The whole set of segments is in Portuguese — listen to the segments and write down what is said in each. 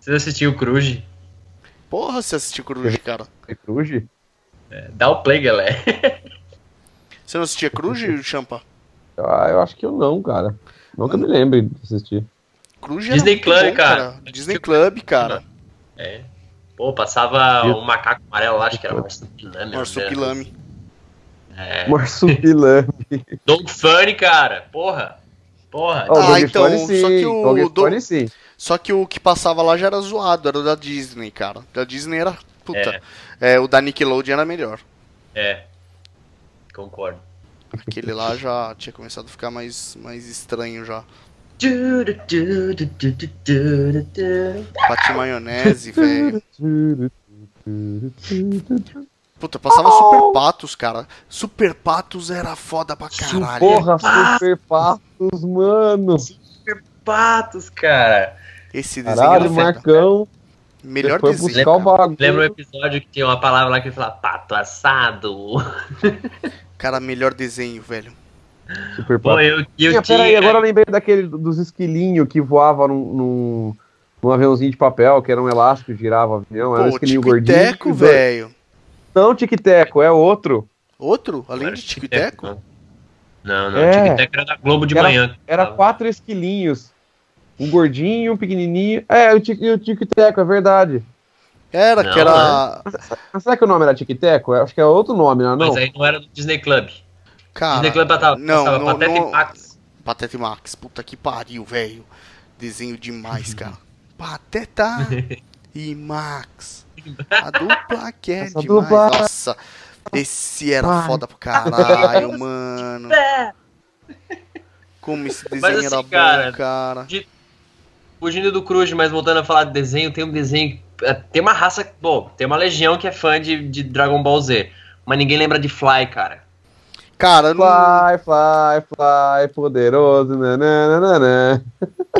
Você assistiu o Cruz? Porra, você assistiu Cruz, cara. É Cruz? É, dá o play, galera. Você não assistia Cruz, Champa? Ah, eu acho que eu não, cara. Nunca me lembro de assistir. Cruz Disney Club, cara. Disney Club, cara. É. Pô, passava um macaco amarelo lá, acho que era Marsupilame. Marsupilame. É. Marsupilame. Dog Funny, cara. Porra. Porra. Oh, Ah, Dog então, Funny, sim. só que o Dog do- Funny, sim. Só que o que passava lá já era zoado, era o da Disney, cara. Da Disney era. Puta. É, o da Nickelodeon era melhor. É. Concordo. Aquele lá já tinha começado a ficar mais, mais estranho já. Pati maionese, velho. Puta, passava Super Patos, cara. Super Patos era foda pra caralho. Porra, Super Patos, mano. Patos, cara. Esse desenho Caralho. Marcão. Melhor Foi desenho. buscar o cara. bagulho. Lembra um episódio que tinha uma palavra lá que fala pato assado? Cara, melhor desenho, velho. Super Patos. eu, eu Tinha, peraí, agora eu lembrei daquele dos esquilinhos que voava num, num, num aviãozinho de papel, que era um elástico, girava o avião, era um esquilinho Tico gordinho. Teco, dois- velho. Não, Tic-Teco, é outro. Outro? Além de Tico e Teco? Não, não. É. Tic Tac era da Globo de Era- manhã. Era quatro esquilinhos. Um gordinho, um pequenininho. É, o Tic- e o Tic-Teco, é verdade. Era, Não, que era. Mas será que o nome era Tic-Teco? Eu Acho que é outro nome, não é? Mas aí não era do Disney Club. Cara. Disney Club passava, não, passava não, Pateta não- e Max. Pateta e Max. Puta que pariu, velho. Desenho demais, cara. Pateta e Max. A dupla que é Essa demais. dupla- Nossa. Esse era Vai. foda pro caralho, mano. Como esse desenho Mas assim, era bom, cara, cara. Fugindo do Cruz, mas voltando a falar de desenho, tem um desenho. é, Tem uma raça. Bom, tem uma legião que é fã de, de Dragon Ball Z. Mas ninguém lembra de Fly, cara. Cara, não. Fly, fly, fly, poderoso, nananana.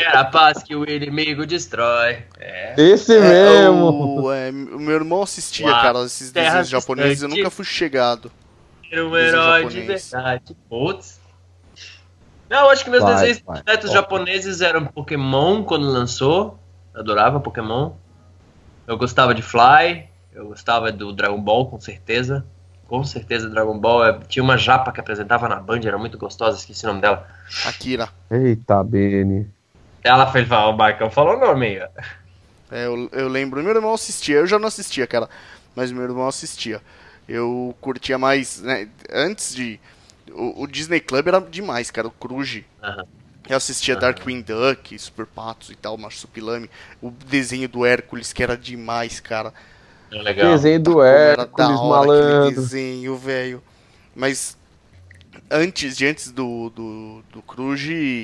Era a paz que o inimigo destrói. É. Esse É, mesmo. o, é, o meu irmão assistia, Uau, cara, esses desenhos japoneses. Eu nunca fui chegado. Era um herói de japonês. verdade. Putz. Não, eu acho que meus Vai, desenhos vai, japoneses eram Pokémon quando lançou. Eu adorava Pokémon. Eu gostava de Fly. Eu gostava do Dragon Ball, com certeza. Com certeza, Dragon Ball. é- Tinha uma japa que apresentava na Band, era muito gostosa, esqueci o nome dela. Akira. Eita, Beni. Ela fez falar, o Marcão falou o nome aí, ó. É, eu, eu lembro. Meu irmão assistia. Eu já não assistia, cara. Mas meu irmão assistia. Eu curtia mais. Né, antes de. O, o Disney Club era demais, cara. O Cruz. Eu assistia. Darkwing Duck, Super Patos e tal, Marsupilame. O desenho do Hércules, que era demais, cara. É legal. Desenho do era Hércules, da hora aquele malandro. desenho, velho. Mas antes, de antes do, do, do Cruz,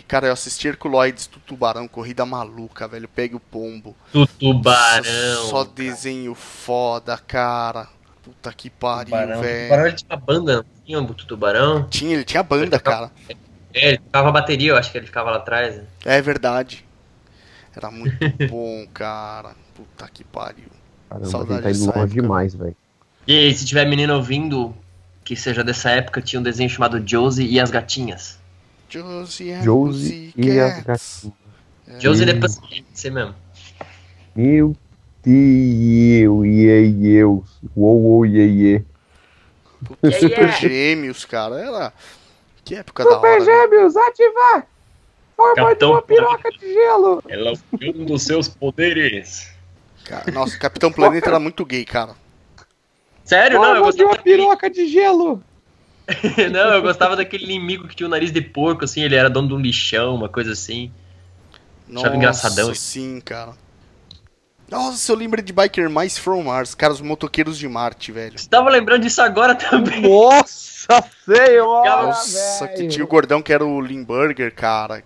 cara, eu assisti Herculoides do Tubarão, corrida maluca, velho. Pegue o pombo. Do tubarão. Só cara. desenho foda, cara. Puta que pariu, velho. Tubarão ele tinha banda, não tinha o tubarão? Tinha, ele tinha banda, cara. É, ele tocava bateria, eu acho que ele ficava lá atrás. né? É verdade. Era muito bom, cara. Puta que pariu. Caramba, Saudade tá indo longe época. demais, velho. E aí, se tiver menino ouvindo que seja dessa época, tinha um desenho chamado Josie e as Gatinhas. Josie and Josie e as Pussycats. gatinhas. Josie Hum. de Paciente, você mesmo. Meu Deus, iê, iê, uou, uou, iê, iê. Yeah, Super. Gêmeos, cara. Era. Que época da Super hora. né? Gêmeos, ativar! Forma de Capitão uma piroca de gelo! Ela é um dos seus poderes. Cara, nossa, Capitão Planeta era muito gay, cara. Sério? Não, eu Forma de gostava uma daquele... piroca de gelo! Não, eu gostava daquele inimigo que tinha o nariz de porco, assim, ele era dono de um lixão, uma coisa assim. Nossa, Achava engraçadão. sim, cara. Nossa, eu lembro de Biker Mais From Mars. Cara, os motoqueiros de Marte, velho. Você tava lembrando disso agora também. Nossa senhora, Nossa, que tinha o gordão que era o Limburger, cara.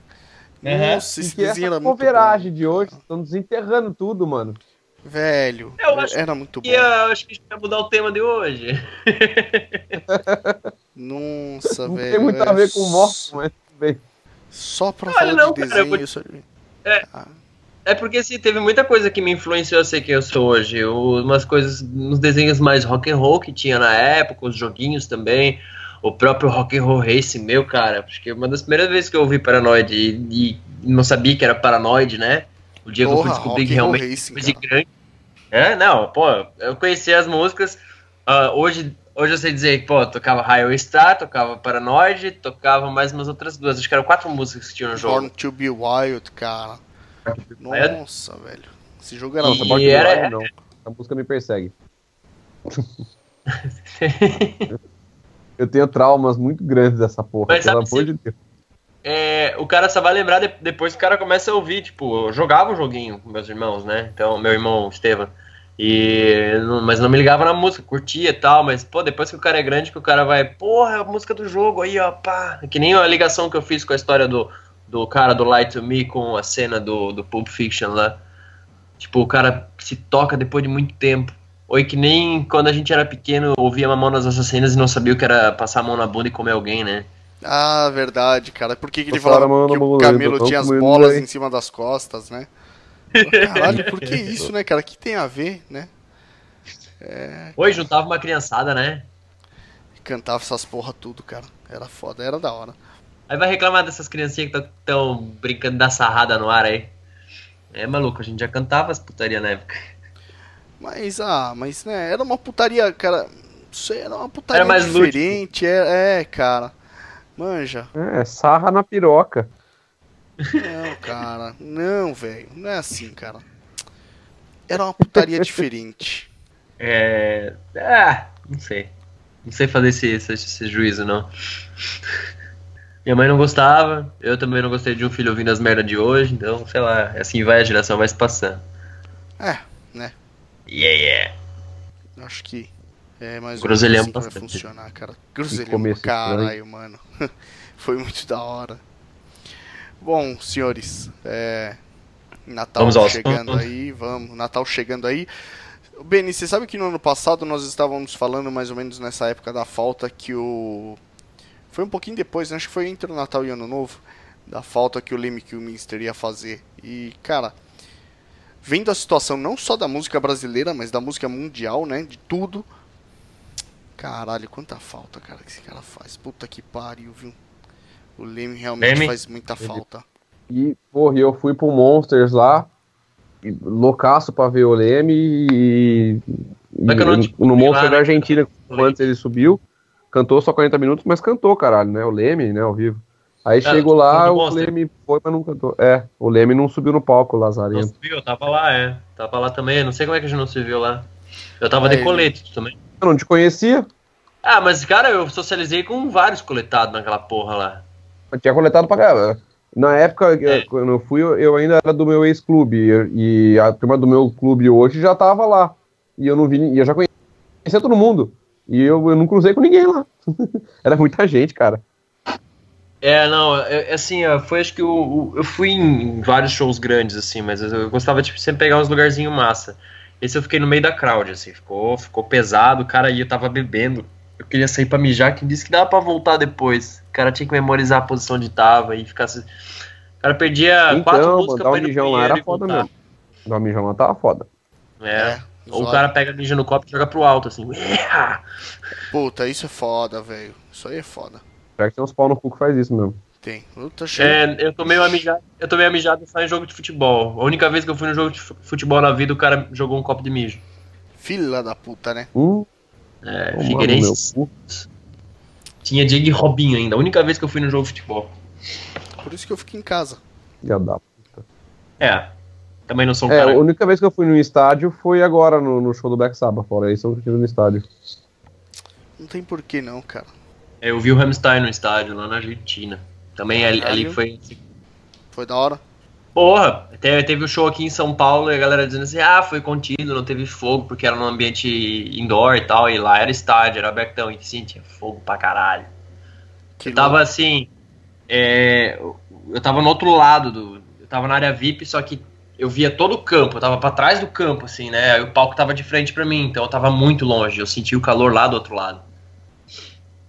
Uhum. Nossa, esse Que desenho era essa muito coveragem de hoje, estão desenterrando tudo, mano. bom. Velho, Eu acho era muito bom. E eu acho que a gente vai mudar o tema de hoje. Nossa, Não velho. tem muito a é ver com morte, mas bem. Só pra Olha, falar não, de cara, eu vou- só- É porque assim, teve muita coisa que me influenciou a ser quem eu sou hoje. O- Umas coisas, uns desenhos mais rock and roll que tinha na época, os joguinhos também. O próprio Rock and Roll Race, meu, cara. Acho que uma das primeiras vezes que eu ouvi Paranoid e, e não sabia que era Paranoid, né? O dia que eu Porra, Rock que realmente Racing, coisa de cara. grande. É, não, pô, eu conheci as músicas. ah, hoje, hoje eu sei dizer pô, tocava Highway Star, tocava Paranoid, tocava mais umas outras duas. Acho que eram quatro músicas que tinha no jogo. Born to be Wild, cara. Wild. Nossa, velho. Esse jogo era E- Nossa, muito pode era- era... não. A música me persegue. Eu tenho traumas muito grandes dessa porra, Mas pelo amor se- de Deus. É, o cara só vai lembrar de- depois que o cara começa a ouvir. Tipo, eu jogava o joguinho com meus irmãos, né? Então, meu irmão Estevam. E, não- mas não me ligava na música, curtia e tal, mas, pô, depois que o cara é grande, que o cara vai, porra, é a música do jogo aí, ó, pá. Que nem a ligação que eu fiz com a história do, do cara do Light to Me com a cena do, do Pulp Fiction lá. Tipo, o cara se toca depois de muito tempo. Ou é que nem quando a gente era pequeno, ouvia Mamonas Assassinas e não sabia o que era passar a mão na bunda e comer alguém, né? Ah, verdade, cara. Por que, que ele falava que o Camelo tinha as bolas em cima das costas, né? Caralho, por que isso, né, cara? O que tem a ver, né? Oi, juntava uma criançada, né? Cantava essas porra tudo, cara. Era foda, era da hora. Aí vai reclamar dessas criancinhas que estão brincando da sarrada no ar aí. É maluco, a gente já cantava as putaria na época. Mas, ah, mas, né, era uma putaria, cara. Era uma putaria Era mais diferente, é, é, cara. Manja. É, sarra na piroca. Não, cara. Não, velho. Não é assim, cara. Era uma putaria diferente. É. Ah, não sei. Não sei fazer esse, esse, esse juízo, não. Minha mãe não gostava, eu também não gostei de um filho ouvindo as merdas de hoje, então, sei lá, assim vai a geração vai se passando. É, né? Yeah, yeah. Acho que é mais ou menos assim que vai bastante. funcionar, cara. Pra caralho, mano. Foi muito da hora. Bom, senhores, é... Natal Vamos chegando aí, vamos. Natal chegando aí. Beni, você sabe que no ano passado nós estávamos falando mais ou menos nessa época da falta que o. Foi um pouquinho depois, né? acho que foi entre o Natal e o Ano Novo, da falta que o Lemmy Kilminster ia fazer. E, cara, vendo a situação não só da música brasileira, mas da música mundial, né? De tudo. Caralho, quanta falta, cara, que esse cara faz. Puta que pariu, viu? O Leme realmente Leme? faz muita falta. E, porra, eu fui pro Monsters lá, loucaço pra ver o Leme e. e no lá, da né? Argentina, antes ele subiu, cantou só 40 minutos, mas cantou, caralho, né? O Leme, né, ao vivo. Aí Ah, chegou lá, o Monster. Leme foi, mas não cantou. É, o Leme não subiu no palco, o Não Lazarento. se viu, eu tava lá, é. Tava lá também, não sei como é que a gente não se viu lá. Eu tava de Aí. colete tu também. Eu não te conhecia, Ah, mas cara, eu socializei com vários coletados naquela porra lá. eu tinha coletado pra caramba. Na época, É. quando eu fui, eu ainda era do meu ex-clube, e a turma do meu clube hoje já tava lá. E eu não vi, e eu já conhecia todo mundo. E eu, eu não cruzei com ninguém lá. era muita gente, cara. É, não, é, é assim, ó, foi acho que o, o- eu fui em vários shows grandes, assim, mas eu, eu gostava de sempre pegar uns lugarzinhos massa. Esse eu fiquei no meio da crowd, assim, ficou, ficou pesado, o cara aí eu tava bebendo. Eu queria sair pra mijar, que disse que dava pra voltar depois. O cara tinha que memorizar a posição onde tava e ficar. se- O cara perdia quatro Então, músicas mandar pra um ir no mijão lá era foda voltar. mesmo. Dar um mijão lá tava foda. É. Ou o cara pega mija no copo e joga pro alto, assim. Puta, isso é foda, velho. Isso aí é foda. Será que tem uns pau no cu que faz isso mesmo? Tem. Luta cheia. É, eu tomei uma mijada, eu tomei uma mijada só em jogo de futebol. A única vez que eu fui no jogo de fu- futebol na vida, o cara jogou um copo de mijo. Filha da puta, né? Hum, É, no Figueirense. cu. Tinha Diego e Robinho ainda. A única vez que eu fui no jogo de futebol. Por isso que eu fico em casa. Filha da É. Também não sou um É, cara. a única vez que eu fui no estádio foi agora no, no show do Black Sabbath. Fora isso, eu tive no estádio. Não tem porquê não, cara. É, Eu vi o Rammstein no estádio, lá na Argentina. Também ali, ali foi. Foi da hora. Porra, te- teve o show aqui em São Paulo e a galera dizendo assim: ah, foi contido, não teve fogo porque era num ambiente indoor e tal. E lá era estádio, era abertão. E sim, tinha fogo pra caralho. Que Eu tava assim. é, eu tava no outro lado do. Eu tava na área VIP, só que eu via todo o campo, eu tava pra trás do campo, assim, né? Aí o palco tava de frente pra mim, então eu tava muito longe. Eu senti o calor lá do outro lado.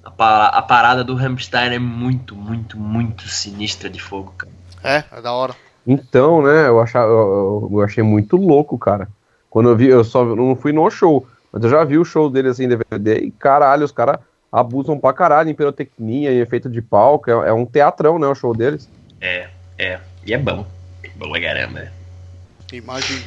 A, pa- a parada do Rammstein é muito, muito, muito sinistra de fogo, cara. É, é da hora. Então, né, eu, achava, eu, eu achei muito louco, cara. Quando eu vi, eu só não fui no show, mas eu já vi o show dele assim em DVD e caralho, os caras abusam pra caralho em pirotecnia, em efeito de palco. É, é um teatrão, né, o show deles. É, é. E é bom. Bom pra caramba. Imagem.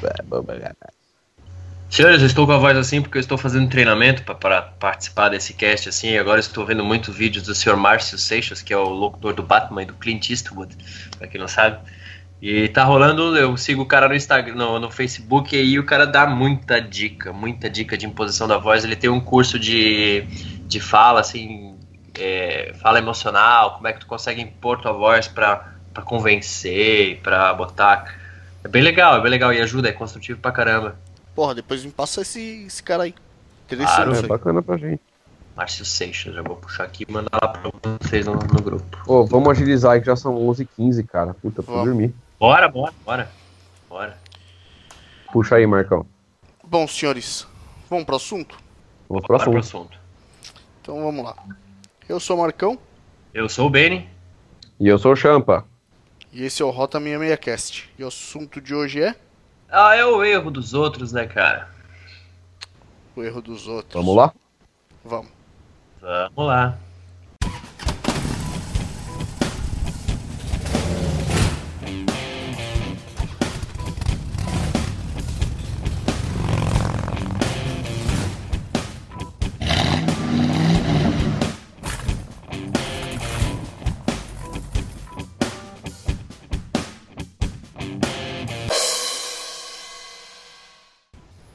Senhores, eu estou com a voz assim porque eu estou fazendo treinamento para participar desse cast assim. E agora estou vendo muitos vídeos do Sr. Márcio Seixas, que é o locutor do Batman e do Clint Eastwood, para quem não sabe. E tá rolando, eu sigo o cara no Instagram, no, no Facebook e aí o cara dá muita dica, muita dica de imposição da voz. Ele tem um curso de, de fala, assim, é, fala emocional, como é que tu consegue impor tua voz para convencer, para botar. É bem legal, é bem legal e ajuda, é construtivo pra caramba. Porra, depois me passa esse, esse cara aí. Interessante. É Claro, bacana pra gente. Márcio Seixas, já vou puxar aqui e mandar lá pra vocês no, no grupo. Pô, vamos agilizar aí que já são 11h15, cara. Puta, pra Vamos. dormir. Bora, bora, bora. Bora. Puxa aí, Marcão. Bom, senhores, vamos pro assunto? Vamos pro Bora pro assunto. assunto. Então vamos lá. Eu sou o Marcão Eu sou o Benny. E eu sou o Champa. E esse é o Rota 66 Cast. E o assunto de hoje é Ah, é o erro dos outros, né, cara? o erro dos outros. Vamos lá? Vamos. Vamos lá.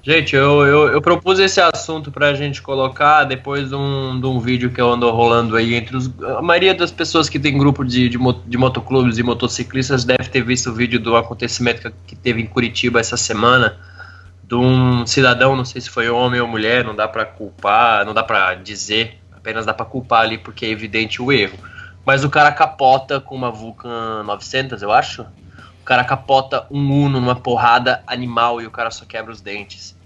Gente, eu, eu, eu propus esse assunto pra gente colocar depois de um, de um vídeo que eu ando rolando aí entre os. A maioria das pessoas que tem grupo de, de, de motoclubes e motociclistas deve ter visto o vídeo do acontecimento que, que teve em Curitiba essa semana. De um cidadão, não sei se foi homem ou mulher, não dá pra culpar, não dá pra dizer, apenas dá pra culpar ali porque é evidente o erro. Mas o cara capota com uma Vulcan 900, eu acho. O cara capota um Uno numa porrada animal e o cara só quebra os dentes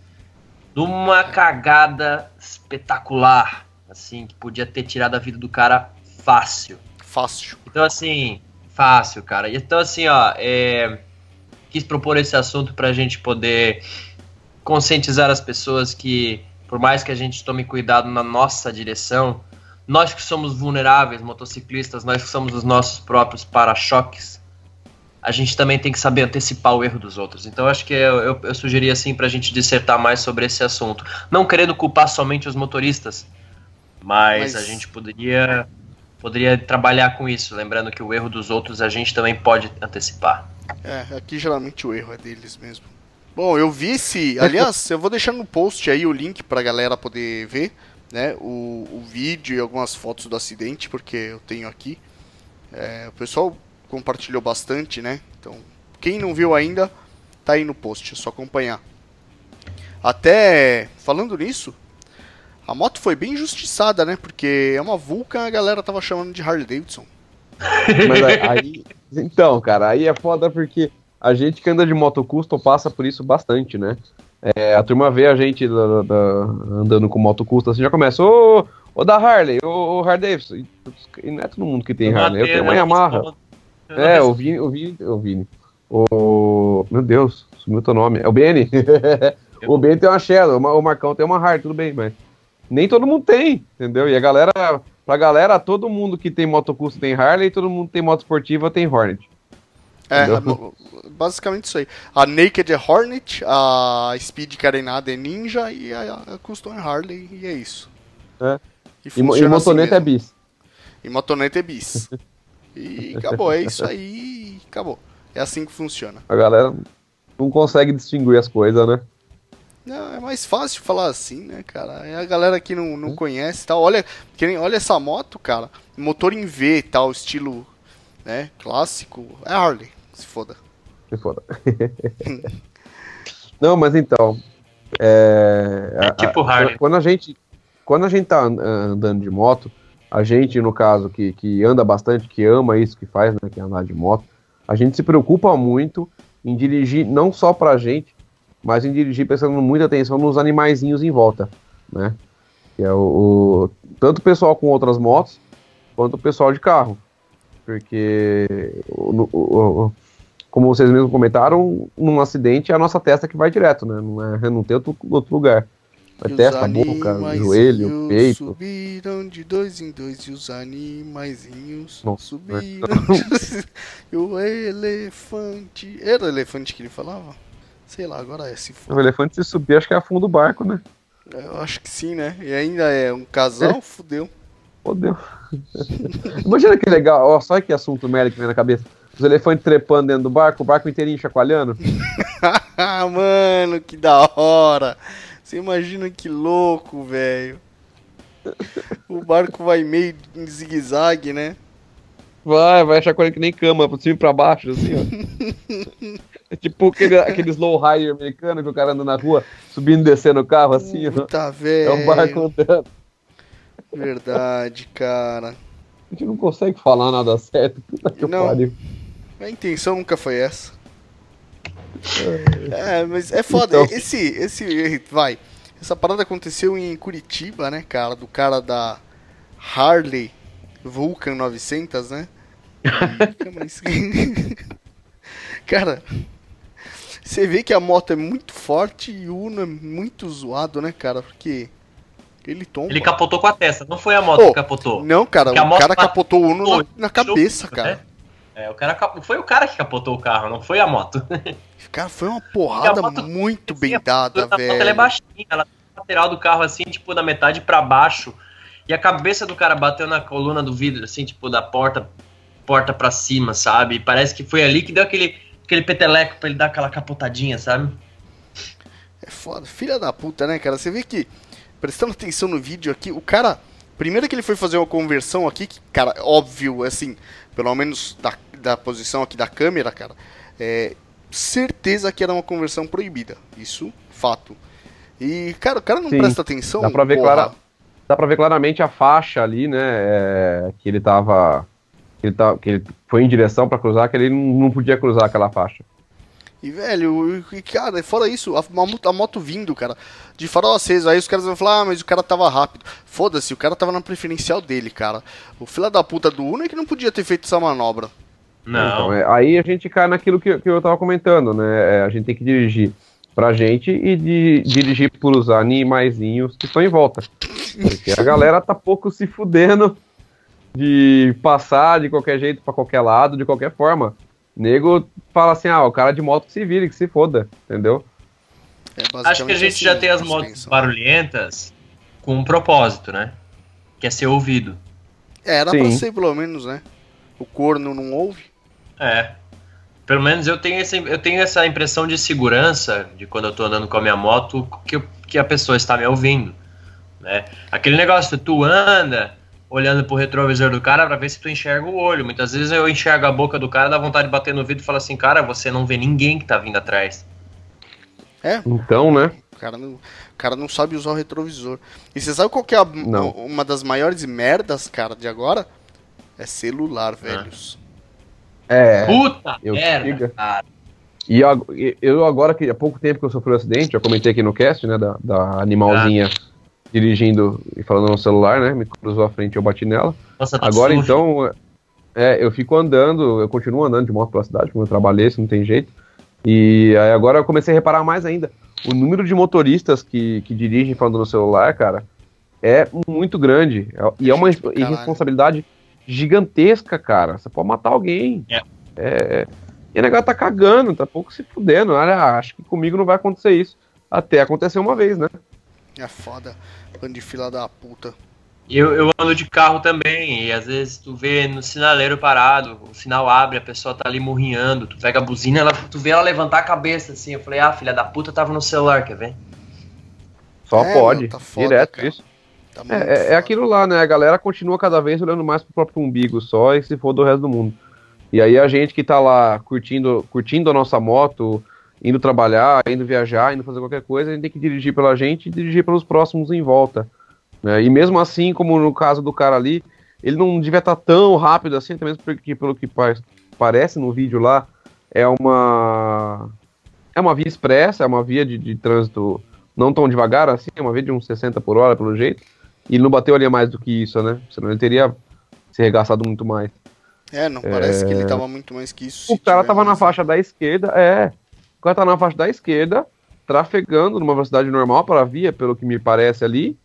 numa cagada espetacular, assim, que podia ter tirado a vida do cara fácil. Fácil. Então, assim, fácil, cara. Então, assim, ó, é, quis propor esse assunto pra gente poder conscientizar as pessoas que, por mais que a gente tome cuidado na nossa direção, nós que somos vulneráveis, motociclistas, nós que somos os nossos próprios para-choques, a gente também tem que saber antecipar o erro dos outros. Então, acho que eu, eu, eu sugeri, assim, pra gente dissertar mais sobre esse assunto. Não querendo culpar somente os motoristas, mas, Mas- a gente poderia poderia trabalhar com isso, lembrando que o erro dos outros a gente também pode antecipar. É, aqui geralmente o erro é deles mesmo. Bom, eu vi esse. Aliás, eu vou deixar no post aí o link pra galera poder ver, né? O, o vídeo e algumas fotos do acidente, porque eu tenho aqui. É, o pessoal compartilhou bastante, né? Então, quem não viu ainda, tá aí no post, é só acompanhar. Até falando nisso, a moto foi bem injustiçada, né? Porque é uma Vulcan, a galera tava chamando de Harley Davidson. Mas aí, Então, cara, aí é foda porque a gente que anda de moto custom passa por isso bastante, né? É, a turma vê a gente da- da- andando com moto custom assim, já começa, ô, ô da Harley, ô, ô Harley Davidson. E, e não é todo mundo que tem Harley, eu tenho uma Yamaha. É, o Vini, o Vini, o Vini. O. Meu Deus, sumiu teu nome. É o Benny. o Benny tem uma Shadow, o Ma- o Marcão tem uma Harley, tudo bem, mas. Nem todo mundo tem, entendeu? E a galera. Pra galera, todo mundo que tem moto custom tem Harley, todo mundo que tem moto esportiva tem Hornet. É, Entendeu? basicamente isso aí. A Naked é Hornet, a Speed Carenada é Ninja e a, Custom é Harley, e é isso. É. E, E, e assim motoneta é mesmo. bis. E motoneta é bis. e acabou, é isso aí, e acabou. É assim que funciona. A galera não consegue distinguir as coisas, né? Não, é mais fácil falar assim, né, cara? É a galera que não, não conhece e tal. Olha, que nem- olha essa moto, cara. Motor em V e tal, estilo né, clássico. É Harley, se foda. Se foda. Não, mas então. É, É a- tipo a- Harley. Quando a gente, quando a gente tá an- andando de moto, a gente, no caso, que, que anda bastante, que ama isso que faz, né, que é andar de moto, a gente se preocupa muito em dirigir não só pra gente, mas em dirigir prestando muita atenção nos animaizinhos em volta, né? Que é o, o- tanto o pessoal com outras motos, quanto o pessoal de carro. Porque, o- o- como vocês mesmos comentaram, num acidente é a nossa testa que vai direto, né? Não, é, não tem outro, outro lugar. Os testa, boca, joelho, peito. Subiram de dois em dois e os animaizinhos Nossa, subiram. e o elefante. Era o elefante que ele falava? Sei lá, agora é se for. O elefante se subir, acho que é a fundo do barco, né? Eu acho que sim, né? E ainda é um casal, É. fudeu. Fodeu. Imagina que legal, ó, só que assunto merda que vem na cabeça. Os elefantes trepando dentro do barco, o barco inteirinho chacoalhando. Ah, mano, que da hora. Você imagina que louco, velho. O barco vai meio em zigue-zague, né? Vai, vai chacoalhando que nem cama, pra cima e pra baixo, assim, ó. É tipo aquele, aquele slow rider americano que o cara anda na rua, subindo e descendo o carro, assim, ó. Puta, É velho. um barco andando. Verdade, cara. A gente não consegue falar nada certo. Puta que Não. pariu. A intenção nunca foi essa. É, mas é foda. Então. Esse, esse, vai. Essa parada aconteceu em Curitiba, né, cara? Do cara da Harley Vulcan 900, né? Mas- cara, você vê que a moto é muito forte e o Uno é muito zoado, né, cara? Porque ele tomba. Ele capotou com a testa, não foi a moto Ô, que capotou. Não, cara, o cara capotou o Uno na, na cabeça, jogo, cara. né? É, o cara foi o cara que capotou o carro, não foi a moto. Cara, foi uma porrada E moto- muito Sim, bem dada, A moto velho. ela é baixinha, ela tá na lateral do carro assim, tipo, da metade pra baixo. E a cabeça do cara bateu na coluna do vidro, assim, tipo, da porta porta pra cima, sabe? Parece que foi ali que deu aquele, aquele peteleco pra ele dar aquela capotadinha, sabe? É foda, filha da puta, né, cara? Você vê que, prestando atenção no vídeo aqui, o cara. Primeiro que ele foi fazer uma conversão aqui, que, cara, óbvio, assim, pelo menos da, da posição aqui da câmera, cara, é certeza que era uma conversão proibida. Isso, fato. E, cara, o cara não Sim, presta atenção. dá pra ver porra. clara- Dá pra ver claramente a faixa ali, né? é, que ele tava. Que ele, tá, que ele foi em direção pra cruzar, que ele não, podia cruzar aquela faixa. E, velho, e, cara, fora isso, a, a moto vindo, cara, de farol aceso, aí os caras vão falar, ah, mas o cara tava rápido. Foda-se, o cara tava na preferencial dele, cara. O filho da puta do Uno é que não podia ter feito essa manobra. Não. Então, é, aí a gente cai naquilo que, que eu tava comentando, né? É, a gente tem que dirigir pra gente e de, dirigir pros animaizinhos que estão em volta. Porque a galera tá pouco se fudendo de passar de qualquer jeito pra qualquer lado, de qualquer forma. Nego fala assim, ah, o cara de moto que se vire, que se foda, entendeu? É Acho que a gente assim já tem as motos pensam. barulhentas com um propósito, né? Que é ser ouvido. É, era pra Sim. ser pelo menos, né? O corno não ouve. É. Pelo menos eu tenho, esse, eu tenho essa impressão de segurança de quando eu tô andando com a minha moto que, eu- que a pessoa está me ouvindo. Né? Aquele negócio, tu anda olhando pro retrovisor do cara pra ver se tu enxerga o olho. Muitas vezes eu enxergo a boca do cara, dá vontade de bater no vidro e falar assim, cara, você não vê ninguém que tá vindo atrás. Então, né? O cara não, o cara não sabe usar o retrovisor. E você sabe qual que é a- Não. uma das maiores merdas, cara, de agora? É celular, velhos. É. Puta eu merda, diga. cara. E eu, eu agora, que há pouco tempo que eu sofri um acidente, já comentei aqui no cast, né, da, da animalzinha dirigindo e falando no celular, né, me cruzou à frente e eu bati nela. Nossa, tá Agora sujo. então, é, eu fico andando, eu continuo andando de moto pela cidade, como eu trabalhei, isso não tem jeito. E aí agora eu comecei a reparar mais ainda. O número de motoristas que, que dirigem falando no celular, cara, é muito grande. É- E é uma irresponsabilidade gigantesca, cara. Você pode matar alguém. É. É, e a negócio tá cagando, tá pouco se fudendo. Olha, acho que comigo não vai acontecer isso. Até aconteceu uma vez, né? É foda. Bando de fila da puta. Eu, eu ando de carro também, e às vezes tu vê no sinaleiro parado, o sinal abre, a pessoa tá ali murrinhando, tu pega a buzina, ela, tu vê ela levantar a cabeça assim. Eu falei, ah, filha da puta tava no celular, quer ver? Só É, pode. meu, tá foda, direto cara. isso. Tá É, é, é aquilo lá, né? A galera continua cada vez olhando mais pro próprio umbigo só e se for do resto do mundo. E aí a gente que tá lá curtindo, curtindo a nossa moto, indo trabalhar, indo viajar, indo fazer qualquer coisa, a gente tem que dirigir pela gente e dirigir pelos próximos em volta. né? E mesmo assim, como no caso do cara ali, ele não devia estar tão rápido assim, até mesmo porque pelo que pa- parece no vídeo lá, é uma é uma via expressa, é uma via de, de trânsito não tão devagar assim, é uma via de uns 60 por hora, pelo jeito. E ele não bateu ali mais do que isso, né? Senão ele teria se arregaçado muito mais. É, não parece que ele tava muito mais que isso. O cara tava na faixa da esquerda, é. O cara tá na faixa da esquerda, trafegando numa velocidade normal para a via, pelo que me parece ali.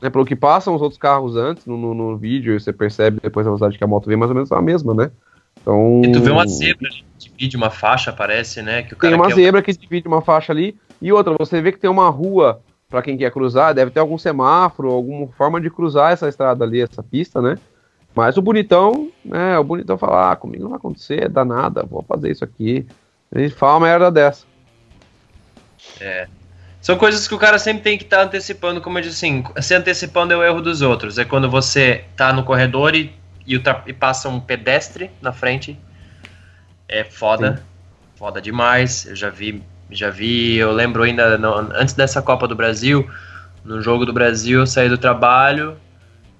Né, pelo que passam os outros carros antes no, no, no vídeo, e você percebe depois a velocidade que a moto vem mais ou menos a mesma, né? Então, E tu vê uma zebra ali que divide uma faixa, parece, né? Que o cara tem uma quer- zebra que divide uma faixa ali e outra, você vê que tem uma rua para quem quer cruzar, deve ter algum semáforo, alguma forma de cruzar essa estrada ali, essa pista, né? Mas o bonitão, né? O bonitão fala, ah, comigo não vai acontecer, dá nada, vou fazer isso aqui. Ele fala uma merda dessa. São coisas que o cara sempre tem que estar antecipando, como eu disse assim, se antecipando é o erro dos outros. É quando você tá no corredor e, e, e passa um pedestre na frente. É foda. Foda demais. Eu já vi, já vi, eu lembro ainda no- antes dessa Copa do Brasil, no jogo do Brasil, eu saí do trabalho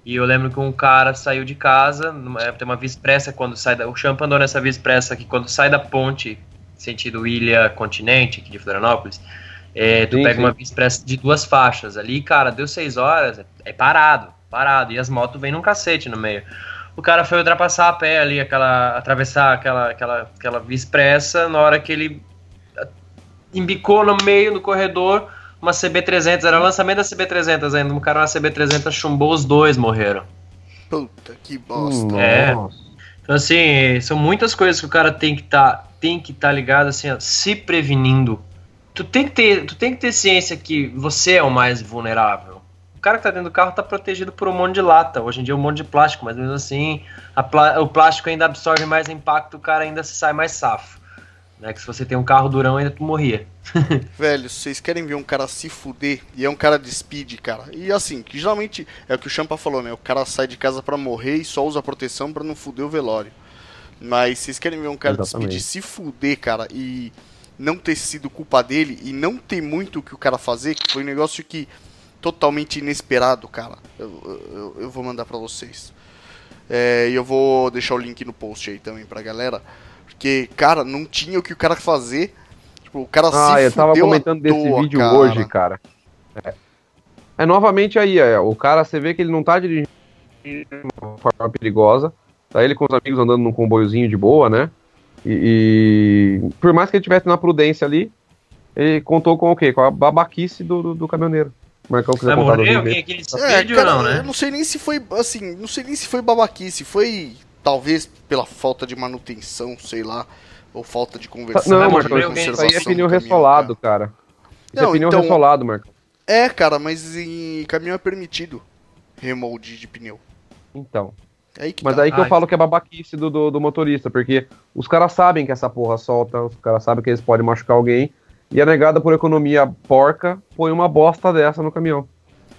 e eu lembro que um cara saiu de casa, numa- é, tem uma via expressa quando sai da, o Champa andou nessa via expressa que quando sai da ponte sentido Ilha Continente aqui de Florianópolis, é, tu Sim, pega sim. uma via expressa de duas faixas ali, cara, deu seis horas, é, é parado, parado, e as motos vêm num cacete no meio. O cara foi ultrapassar a pé ali, aquela, atravessar aquela, aquela, aquela via expressa, na hora que ele embicou no meio do corredor, uma CB300, era o lançamento da CB300 ainda, um cara uma CB300 chumbou, os dois morreram. Puta, que bosta. É. Então, assim, são muitas coisas que o cara tem que tá, tem que estar ligado, assim, ó, se prevenindo. Tu tem, que ter, tu tem que ter ciência que você é o mais vulnerável. O cara que tá dentro do carro tá protegido por um monte de lata. Hoje em dia é um monte de plástico, mas mesmo assim, o plástico ainda absorve mais impacto, o cara ainda se sai mais safo. Né? Que se você tem um carro durão, ainda tu morria. Velho, vocês querem ver um cara se fuder? E é um cara de speed, cara. E assim, que geralmente é o que o Champa falou, né? O cara sai de casa pra morrer e só usa proteção pra não fuder o velório. Mas vocês querem ver um cara de Exatamente. speed se fuder, cara, e não ter sido culpa dele e não ter muito o que o cara fazer, que foi um negócio que totalmente inesperado, cara. Eu, eu, eu vou mandar pra vocês. É, e eu vou deixar o link no post aí também pra galera. Porque, cara, não tinha o que o cara fazer. Tipo, o cara Ah, se eu tava comentando desse toa, vídeo cara. hoje, cara. É. É, novamente aí, é, o cara, você vê que ele não tá dirigindo de uma forma perigosa. Tá ele com os amigos andando num comboiozinho de boa, né? E, e por mais que ele tivesse na prudência ali, ele contou com o quê? Com a babaquice do, do, do caminhoneiro. O Marcão quiser Vai contar morrer do alguém vídeo. aqui nesse É, vídeo cara, ou não, eu né? não sei nem se foi, assim, não sei nem se foi babaquice, foi talvez pela falta de manutenção, sei lá, ou falta de conversão. Não, Marcão, isso aí é pneu ressolado, cara. Isso Não, é pneu então- ressolado, Marcão. cara. É, cara, mas em caminhão é permitido remolde de pneu. Então. É aí que Mas tá. aí que eu Ai. falo que é babaquice do, do, do motorista, porque os caras sabem que essa porra solta, os caras sabem que eles podem machucar alguém, e a negada por economia porca põe uma bosta dessa no caminhão.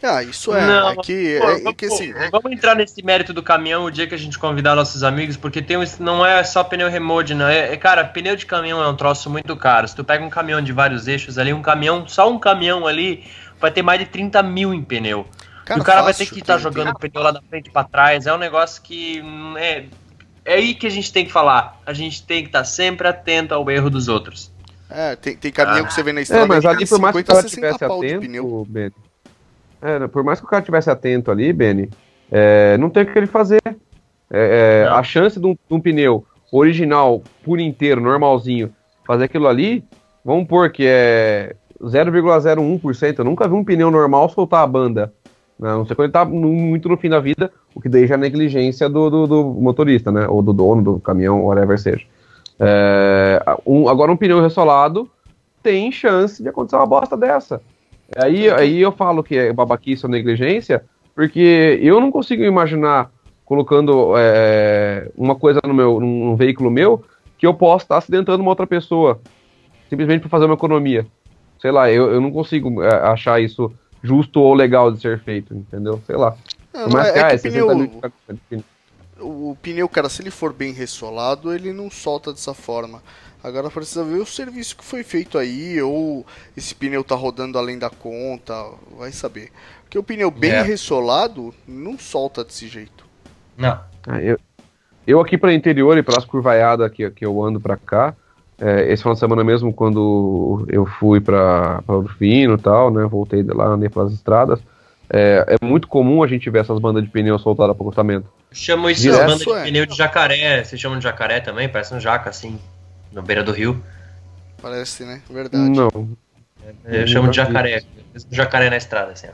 Ah, isso é. Não, é que, Pô, é, é vamos- que assim. Vamos entrar nesse mérito do caminhão o dia que a gente convidar nossos amigos, porque tem um, não é só pneu remote, não. É, é, cara, pneu de caminhão é um troço muito caro. Se tu pega um caminhão de vários eixos ali, um caminhão, só um caminhão ali, vai ter mais de 30 mil em pneu. e o cara vai ter fácil, que estar tem- jogando tem- pneu lá da frente pra trás. É um negócio que hum, é. É aí que a gente tem que falar. A gente tem que estar sempre atento ao erro dos outros. É, tem, tem caminhão que você vê na estrada. É, mas ali tem por mais que o 50, cara 60 tivesse de pneu. atento, Benny, é, por mais que o cara tivesse atento ali, Benny, é, não tem o que ele fazer. É, é, a chance de um, de um pneu original, por inteiro, normalzinho, fazer aquilo ali, vamos pôr que é 0,01%. Eu nunca vi um pneu normal soltar a banda. né? A não sei quando ele tá muito no fim da vida, o que daí já é negligência do, do, do motorista, né? Ou do dono do caminhão, whatever seja. É, um- agora um pneu ressolado tem chance de acontecer uma bosta dessa. Aí, aí eu falo que é babaquice ou negligência, porque eu não consigo imaginar colocando é, uma coisa no meu, num, veículo meu que eu possa estar acidentando uma outra pessoa, simplesmente para fazer uma economia. Sei lá, eu, eu não consigo é, achar isso justo ou legal de ser feito, entendeu? Sei lá. Não, Mas, é, é cara, o 60 pneu, de pneu. o pneu, cara, se ele for bem ressolado, ele não solta dessa forma. Agora precisa ver o serviço que foi feito aí, ou esse pneu tá rodando além da conta, vai saber. Porque o pneu bem É. ressolado não solta desse jeito. Não. Ah, eu, eu aqui para interior e pelas curvaiadas que, que eu ando para cá, é, esse final de semana mesmo, quando eu fui para Urfino e tal, né, voltei de lá, andei pelas estradas, é, é muito comum a gente ver essas bandas de pneu soltadas para acostamento. Chamo isso de banda de é. pneu de jacaré. Vocês chamam de jacaré também? Parece um jaca, assim, na beira do rio. Parece, né? Verdade. Não. Eu Hum, chamo de jacaré. Jacaré na estrada, assim.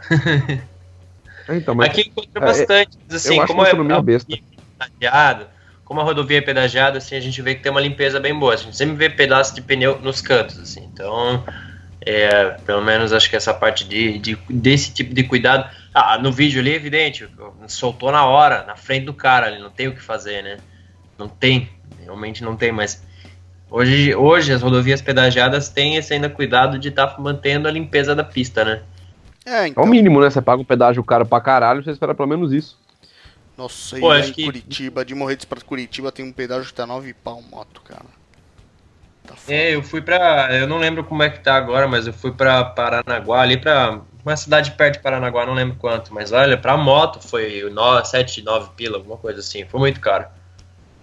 É, Então, mas Aqui encontra é, bastante. Mas, assim, eu acho como que é, é besta. tadeado, como a rodovia é pedagiada, assim, a gente vê que tem uma limpeza bem boa. A gente sempre vê pedaço de pneu nos cantos, assim. Então, é, pelo menos acho que essa parte de, de, desse tipo de cuidado. Ah, no vídeo ali é evidente, soltou na hora, na frente do cara ali, não tem o que fazer, né? Não tem, realmente não tem, mas hoje, hoje as rodovias pedagiadas têm esse ainda cuidado de estar tá mantendo a limpeza da pista, né? É, então... é o mínimo, né? Você paga um pedágio caro pra caralho, você espera pelo menos isso. Nossa, Pô, e em que... Curitiba, de Morretes pra Curitiba tem um pedágio que tá 9 pau moto, cara. Tá é, eu fui pra. Eu não lembro como é que tá agora, mas eu fui pra Paranaguá, ali pra uma cidade perto de Paranaguá, não lembro quanto, mas olha, pra moto foi 9, 7, 9 pila, alguma coisa assim, foi muito caro.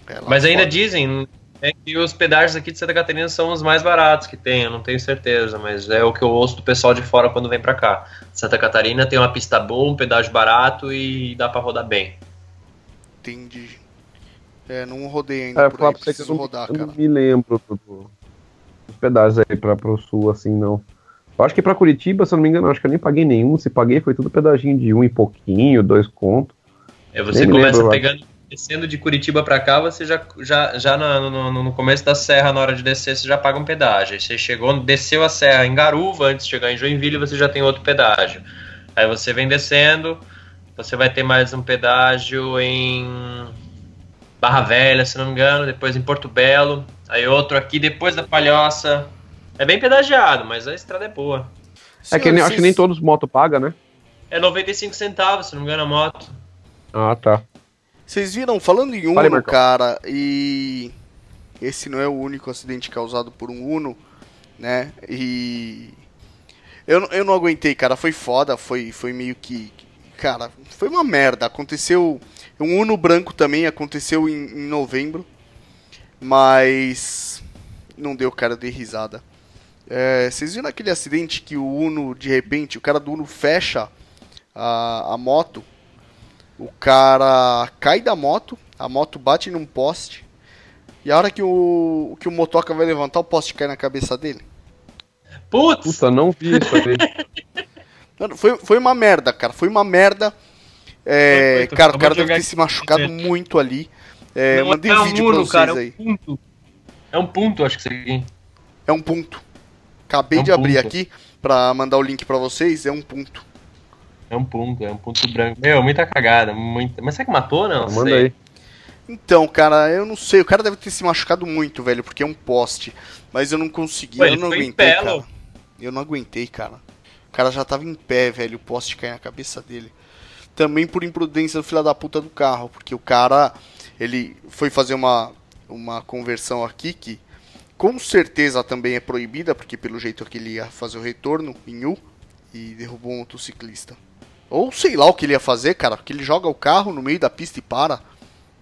É mas ainda foda. dizem é que os pedágios aqui de Santa Catarina são os mais baratos que tem, eu não tenho certeza, mas é o que eu ouço do pessoal de fora quando vem pra cá. Santa Catarina tem uma pista boa, um pedágio barato e dá pra rodar bem. Entendi. É, não rodei ainda é, por aí, preciso rodar, cara. Eu não me lembro dos pedágios aí pra, pro sul, assim, não. Eu acho que pra Curitiba, se eu não me engano, acho que eu nem paguei nenhum. Se paguei, foi tudo pedaginho de um e pouquinho, dois contos. É, você nem começa lembro, pegando, descendo de Curitiba pra cá, você já, já, já no, no, no, começo da serra, na hora de descer, você já paga um pedágio. Aí você chegou, desceu a serra em Garuva, antes de chegar em Joinville, você já tem outro pedágio. Aí você vem descendo, você vai ter mais um pedágio em Barra Velha, se não me engano, depois em Porto Belo, aí outro aqui depois da Palhoça, é bem pedagiado, mas a estrada é boa. É que nem, acho que nem todos moto paga, né? É 95 centavos, se não me engano, a moto. Ah, tá. Vocês viram, falando em Uno, Fale, cara, e esse não é o único acidente causado por um Uno, né? E eu, eu não aguentei, cara, foi foda, foi, foi meio que. Cara, foi uma merda. Aconteceu. Um Uno branco também aconteceu em, em novembro, mas não deu cara de risada. É, vocês viram aquele acidente que o Uno, de repente, o cara do Uno fecha a, a moto, o cara cai da moto, a moto bate num poste, e a hora que o, que o motoca vai levantar, o poste cai na cabeça dele. Putz! Puta, não vi isso aí. foi, foi uma merda, cara. Foi uma merda. É, foi, foi, cara, o cara deve ter se machucado muito ali. É, não, mandei um vídeo Uno, pra vocês cara, aí. É um ponto. É um ponto, acho que isso aqui. É um ponto. Acabei é um de abrir ponto. aqui pra mandar o link pra vocês, é um ponto. É um ponto, é um ponto branco. Meu, muita cagada, muita. Mas será que matou, não? Manda sei. aí. Então, cara, eu não sei. O cara deve ter se machucado muito, velho, porque é um poste. Mas eu não consegui, Ué, eu não aguentei, cara. Eu não aguentei, cara. O cara já tava em pé, velho, o poste caiu na cabeça dele. Também por imprudência do filho da puta do carro, porque o cara, ele foi fazer uma, uma conversão aqui que com certeza também é proibida, porque pelo jeito que ele ia fazer o retorno em U e derrubou um motociclista. Ou sei lá o que ele ia fazer, cara, porque ele joga o carro no meio da pista e para.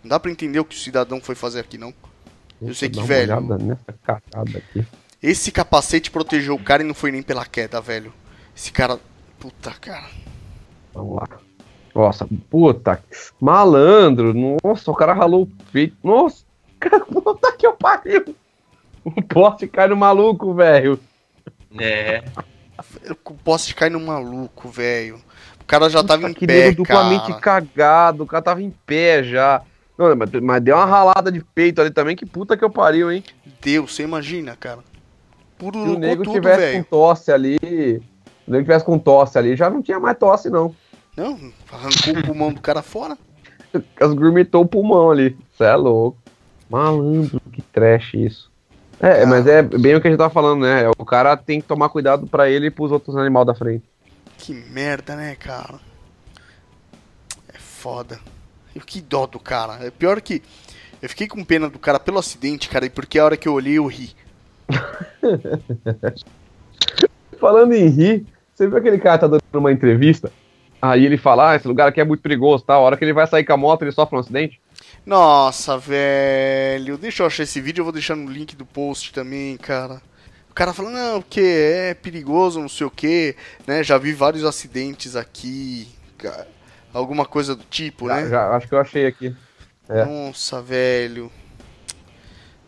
Não dá pra entender o que o cidadão foi fazer aqui, não. Eu sei que, velho. Esse capacete protegeu o cara e não foi nem pela queda, velho. Esse cara. Puta, cara. Vamos lá. Nossa, puta. Malandro. Nossa, o cara ralou o peito. Nossa, cara, puta que eu pariu. O poste cai no maluco, velho. É. O poste cai no maluco, velho. O cara já Puta, tava em que pé, cara. duplamente cagado, o cara tava em pé já. Não, mas, mas, deu uma ralada de peito ali também, que puta que eu pariu, hein? Deu, você imagina, cara. Puro Se o nego tudo, tivesse véio. com tosse ali, se o nego tivesse com tosse ali, já não tinha mais tosse, não. Não, arrancou o pulmão do cara fora. As o pulmão ali. Você é louco. Malandro, que trash isso. É, ah. mas é bem o que a gente tava falando, né? O cara tem que tomar cuidado para ele e pros outros animais da frente. Que merda, né, cara? É foda. E que dó do cara. É pior que. Eu fiquei com pena do cara pelo acidente, cara, e porque a hora que eu olhei eu ri. Falando em rir, você viu aquele cara que tá dando uma entrevista? Aí ele fala, ah, esse lugar aqui é muito perigoso, tá? A hora que ele vai sair com a moto, ele sofre um acidente. Nossa, velho. Deixa eu achar esse vídeo, eu vou deixar no link do post também, cara. O cara fala, não, porque é perigoso, não sei o que, né? Já vi vários acidentes aqui, cara. Alguma coisa do tipo, já, né? Já, acho que eu achei aqui. É. Nossa, velho.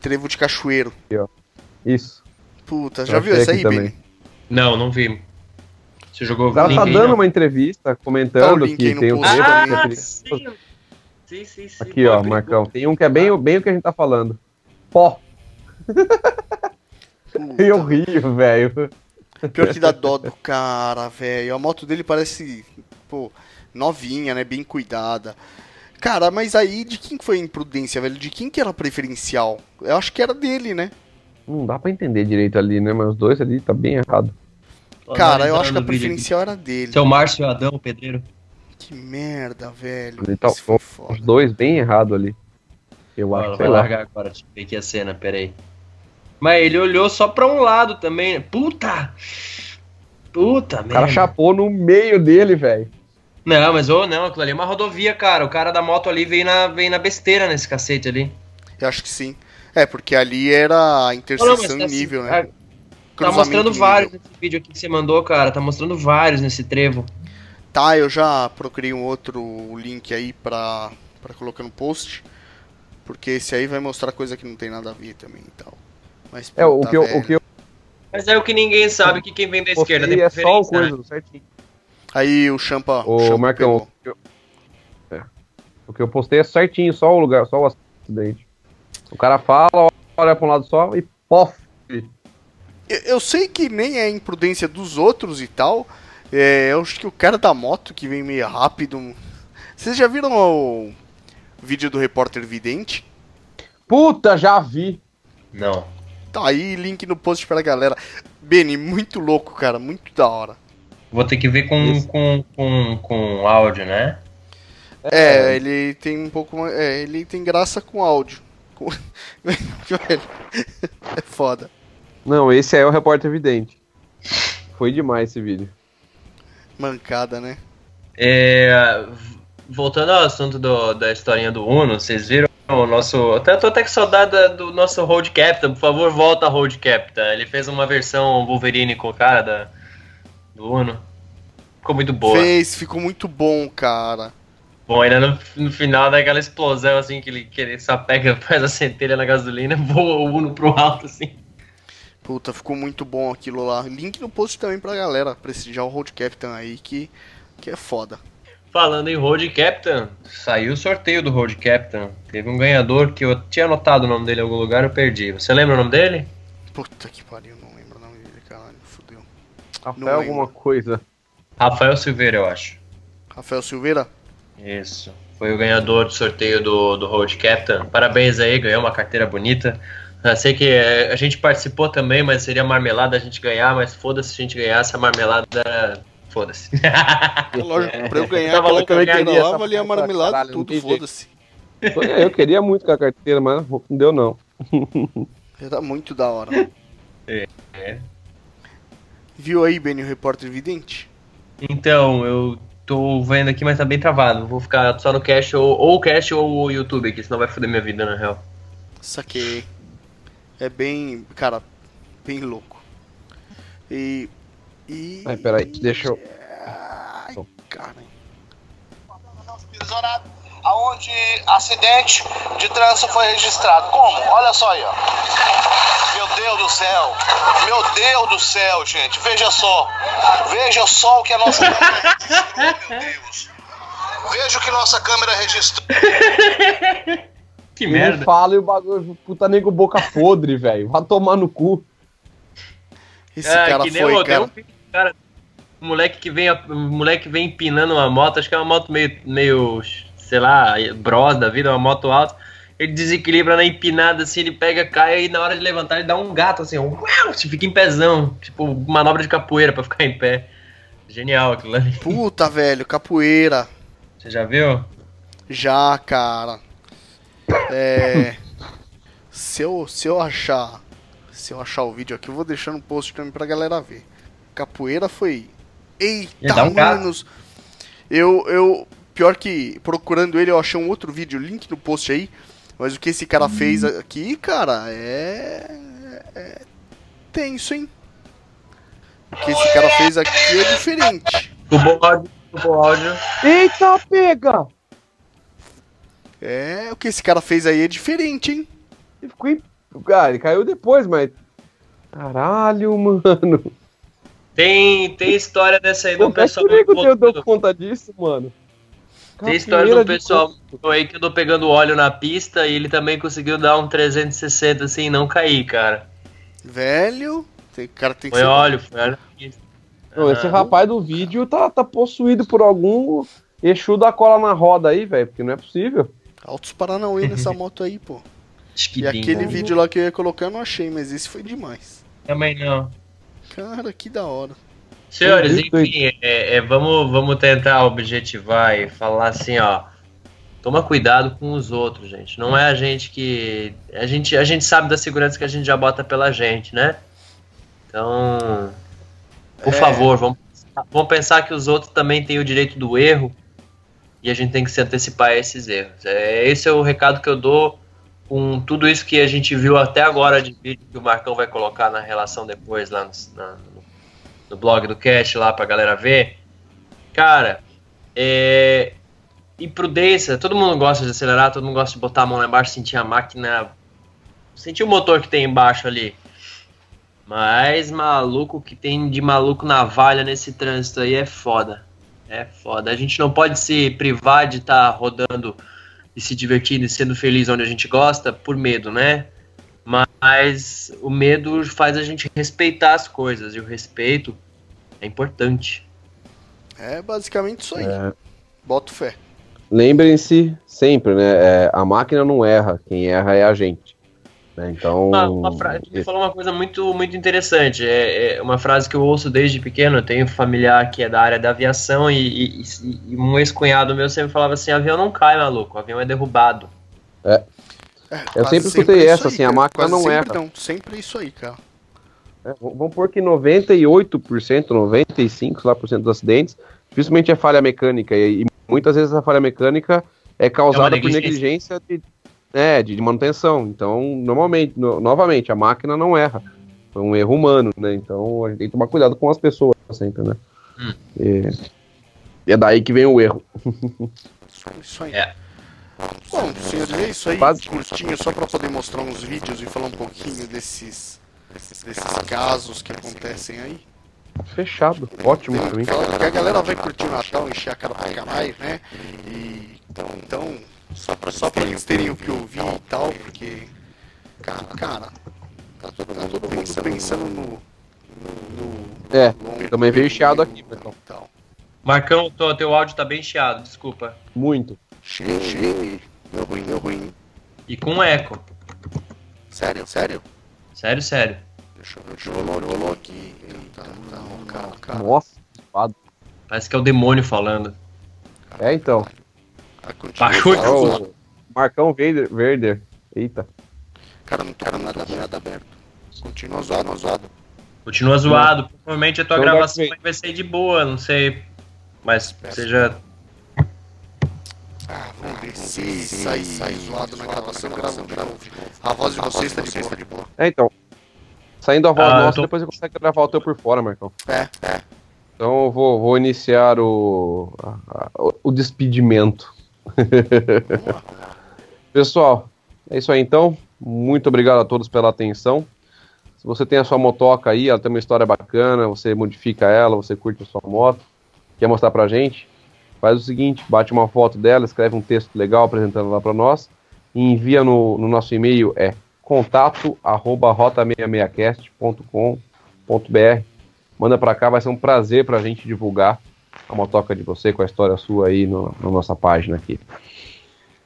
Trevo de cachoeiro. Aqui, ó. Isso. Puta, já eu viu essa aí, também. Não, não vi. Você jogou Ela tá dando não. uma entrevista comentando tá que tem um trevo ah, sim. Sim, sim, sim. Aqui, Pô, ó, Marcão. Tem um que é bem, bem o que a gente tá falando. Pó. Puta, Eu rio, velho. Pior que dá dó do cara, velho. A moto dele parece, pô, novinha, né? Bem cuidada. Cara, mas aí de quem que foi a imprudência, velho? De quem que era preferencial? Eu acho que era dele, né? Não dá pra entender direito ali, né? Mas os dois ali tá bem errado. Cara, eu acho que a preferencial era dele. Seu Márcio Adão, o pedreiro. Que merda, velho. Ele tá Isso foi os dois bem errado ali. Eu acho, Vai largar agora, deixa eu ver aqui a cena, peraí. Mas ele olhou só pra um lado também, né? Puta! Puta, O cara merda. chapou no meio dele, velho. Não, mas ô, não, aquilo ali é uma rodovia, cara. O cara da moto ali veio na, veio na besteira nesse cacete ali. Eu acho que sim. É, porque ali era a interseção Não, não, mas em tá nível, assim, né? Tá mostrando nível. vários nesse vídeo aqui que você mandou, cara. Tá mostrando vários nesse trevo. Tá, eu já procurei um outro link aí pra, pra colocar no post. Porque esse aí vai mostrar coisa que não tem nada a ver também e tal. Mas, É, o que, eu, o que eu Mas é o que ninguém sabe, que quem vem da esquerda tem é só o preferência, né? coisa, certinho. Aí o Champa. Ô, Champa Marcão, o que eu- é. o que eu postei é certinho, só o lugar, só o acidente. O cara fala, olha pra um lado só e pof. Eu, eu sei que nem é imprudência dos outros e tal. É, eu acho que o cara da moto que vem meio rápido. Vocês já viram o vídeo do repórter vidente? Puta, já vi. Não. Tá aí, link no post pra galera. Beni, muito louco, cara, muito da hora. Vou ter que ver com, com, com, com áudio, né? É, ele tem um pouco mais. É, ele tem graça com áudio. Com- é foda. Não, esse aí é o repórter evidente. Foi demais esse vídeo. Mancada, né? É, voltando ao assunto do- da historinha do Uno, vocês viram o nosso. Até tô até com saudade da- do nosso Road Captain. Por favor, volta Road Captain. Ele fez uma versão Wolverine com o cara da, do Uno. Ficou muito boa. Fez, ficou muito bom, cara. Bom, ainda no, no final daquela explosão assim que ele, que ele só pega, faz a centelha na gasolina, voa o Uno pro alto assim. Puta, ficou muito bom aquilo lá. Link no post também pra galera prestigiar o Road Captain aí, que, que é foda. Falando em Road Captain, saiu o sorteio do Road Captain. Teve um ganhador que eu tinha anotado o nome dele em algum lugar, eu perdi. Você lembra o nome dele? Puta que pariu, não lembro o nome dele, caralho, fudeu. Rafael Não alguma lembro. coisa. Rafael Silveira, eu acho. Rafael Silveira? Isso. Foi o ganhador do sorteio do, do Road Captain. Parabéns aí, ganhou uma carteira bonita. Eu sei que é, a gente participou também, mas seria marmelada a gente ganhar, mas foda-se se a gente ganhasse a marmelada. Foda-se. É lógico, pra eu ganhar Tava aquela louco, eu carteira queria lá, valia marmelada e tudo, foda-se. É, Eu queria muito com a carteira, mas não deu não. Era muito da hora. É. Viu aí, Benny, o repórter vidente? Então, eu tô vendo aqui, mas tá bem travado. Vou ficar só no cache, ou, ou o cache ou o YouTube aqui, senão vai foder minha vida, na real. Saquei. É bem, cara, bem louco. E. E. Ai, peraí, deixa eu. Ai, cara. Aonde acidente de trânsito foi registrado. Como? Olha só aí, ó. Meu Deus do céu. Meu Deus do céu, gente. Veja só. Veja só o que a nossa câmera registrou, meu Deus. Veja o que nossa câmera registrou. Que Não merda. fala e o bagulho, puta nego boca podre, velho. Vai tomar no cu. Esse Ah, cara foi, cara. do cara. O moleque que vem, moleque que vem empinando uma moto, acho que é uma moto meio, meio, sei lá, bros da vida, uma moto alta. Ele desequilibra na empinada, assim, ele pega, cai e na hora de levantar ele dá um gato, assim, um uau, você fica em pezão. Tipo, manobra de capoeira pra ficar em pé. Genial aquilo ali. Puta, velho, capoeira. Você já viu? Já, cara. É. se, eu, se eu achar. Se eu achar o vídeo aqui, eu vou deixar no post também pra galera ver. Capoeira foi. Eita, um gato. manos! Eu, eu. Pior que procurando ele, eu achei um outro vídeo, link no post aí. Mas o que esse cara fez aqui, cara, é. É. Tenso, hein? O que esse cara fez aqui é diferente. O bom áudio, o bom áudio. Eita, pega! É, o que esse cara fez aí é diferente, hein? Ele ficou em... Cara, ele caiu depois, mas. Caralho, mano. Tem, tem história dessa aí do Como é que pessoal. o nego que deu, deu botou- conta disso, mano? Tem história do pessoal aí que andou pegando óleo na pista e ele também conseguiu dar um 360 assim e não cair, cara. Velho, tem, cara tem que Foi ser- óleo, foi óleo na pista. Não, esse Ah, rapaz do vídeo tá, tá possuído por algum Exu da cola na roda aí, velho, porque não é possível. Altos Paranauê nessa moto aí, pô. acho que E bem, aquele né? vídeo lá que eu ia colocar eu não achei, mas esse foi demais. Também não. Cara, que da hora. Senhores, enfim, é, é, vamos, vamos tentar objetivar e falar assim, ó. Toma cuidado com os outros, gente. Não é a gente que. A gente, a gente sabe da segurança que a gente já bota pela gente, né? Então. Por É. favor, vamos, vamos pensar que os outros também têm o direito do erro e a gente tem que se antecipar a esses erros. É, esse é o recado que eu dou com tudo isso que a gente viu até agora de vídeo que o Marcão vai colocar na relação depois lá no, na- no- blog do Cast lá pra galera ver. Cara, é. Imprudência, todo mundo gosta de acelerar, todo mundo gosta de botar a mão lá embaixo, sentir a máquina. Sentir o motor que tem embaixo ali. Mas maluco que tem de maluco navalha nesse trânsito aí é foda. É foda. A gente não pode se privar de estar rodando e se divertindo e sendo feliz onde a gente gosta por medo, né? Mas o medo faz a gente respeitar as coisas e o respeito é importante. É basicamente isso aí. É. Boto fé. Lembrem-se sempre, né? é, a máquina não erra, quem erra é a gente. Né? Então. Uma, uma frase, tu falou uma coisa muito, muito interessante. É, é uma frase que eu ouço desde pequeno. Eu tenho um familiar que é da área da aviação e, e- e um ex-cunhado meu sempre falava assim: avião não cai, maluco, avião é derrubado. É, Eu quase sempre escutei isso essa, assim, a cara. máquina Quase não sempre erra. Não, sempre isso aí, cara. É, vamos pôr que 98%, 95% lá por cento dos acidentes, dificilmente é falha mecânica. E, e muitas vezes a falha mecânica é causada por negligência. negligência de, é, de, de manutenção. Então, normalmente, no- novamente, a máquina não erra. Foi um erro humano, né? Então a gente tem que tomar cuidado com as pessoas sempre, né? Hum. E, e é daí que vem o erro. Isso aí. É. Bom, senhores, é isso aí. Quase. Curtinho, só pra poder mostrar uns vídeos e falar um pouquinho desses, desses, casos que acontecem aí. Fechado. Ótimo pra mim. Porque a galera vai curtir o Natal, encher a cara pra caralho, né? E, então, então só, pra, só pra eles terem o que ouvir e tal, porque, cara, cara tá todo mundo, pensando, pensando no, no É, longo também veio chiado aqui, e pessoal. tal. Marcão, tô- teu áudio tá bem chiado, desculpa. Muito. Cheio, cheio, deu ruim, deu ruim. E com eco. Sério, sério. Sério, sério. Deixa eu rolou, rolou aqui. Eita, tá, calma, calma. Nossa, espada. Parece que é o demônio falando. É, então. Ah, continua Baixou de zoado. Ó, o Marcão Vader, Verder. Eita. Cara, não com nada, nada aberto. Continua zoado, zoado. Continua zoado. Provavelmente a tua Então, gravação Vader. vai ser de boa, não sei. Mas seja. Ah, vamos ver se sair, sair zoado na gravação, grava de novo. A voz de vocês tá de boa. É, então. Saindo a voz Ah, nossa, tô- depois você consegue gravar o teu por fora, Marcão. É, é. Então eu vou, vou iniciar o, a- a- o despedimento. Pessoal, é isso aí então. Muito obrigado a todos pela atenção. Se você tem a sua motoca aí, ela tem uma história bacana, você modifica ela, você curte a sua moto, quer mostrar pra gente, faz o seguinte, bate uma foto dela, escreve um texto legal apresentando lá pra nós e envia no, no nosso e-mail é contato arroba rota66cast.com.br manda pra cá, vai ser um prazer pra gente divulgar a motoca de você com a história sua aí no, na nossa página aqui.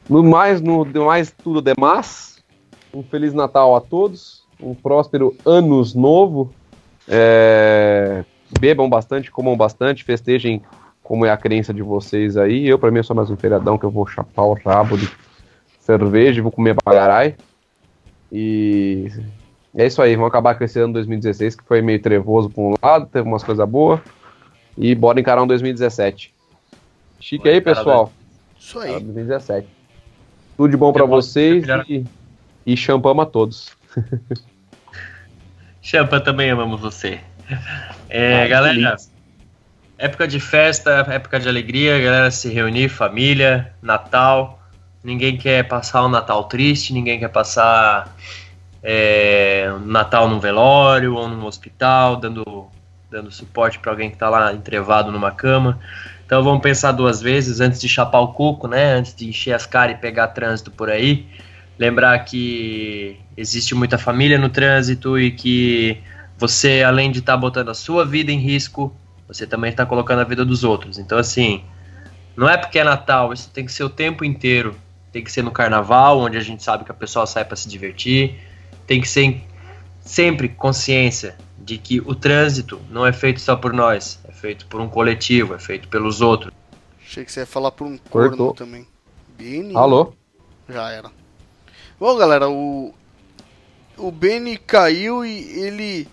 No mais, no demais, tudo demais, um Feliz Natal a todos, um próspero Anos Novo, é, bebam bastante, comam bastante, festejem como é a crença de vocês aí. Eu, pra mim, é só mais um feriadão que eu vou chapar o rabo de cerveja vou comer bagarai. E é isso aí, vamos acabar com esse ano 2016, que foi meio trevoso por um lado, teve umas coisas boas. E bora encarar um 2017. Chique Bora aí, pessoal. Isso aí. 2017. Tudo de bom posso vocês e, e champamos a todos. Champa, também amamos você. É, Ah, galera, época de festa, época de alegria, galera se reunir, família, Natal. Ninguém quer passar um Natal triste, ninguém quer passar é, Natal num velório ou num hospital, dando, dando suporte para alguém que tá lá entrevado numa cama. Então vamos pensar duas vezes antes de chapar o cuco, né? Antes de encher as caras e pegar trânsito por aí. Lembrar que existe muita família no trânsito e que você, além de estar tá botando a sua vida em risco, você também está colocando a vida dos outros. Então, assim, não é porque é Natal, isso tem que ser o tempo inteiro. Tem que ser no carnaval, onde a gente sabe que a pessoa sai para se divertir. Tem que ser sempre consciência de que o trânsito não é feito só por nós, é feito por um coletivo, é feito pelos outros. Achei que você ia falar por um corno Cortou. também. Beni. Alô? Já era. Bom, galera, o o Benny caiu e ele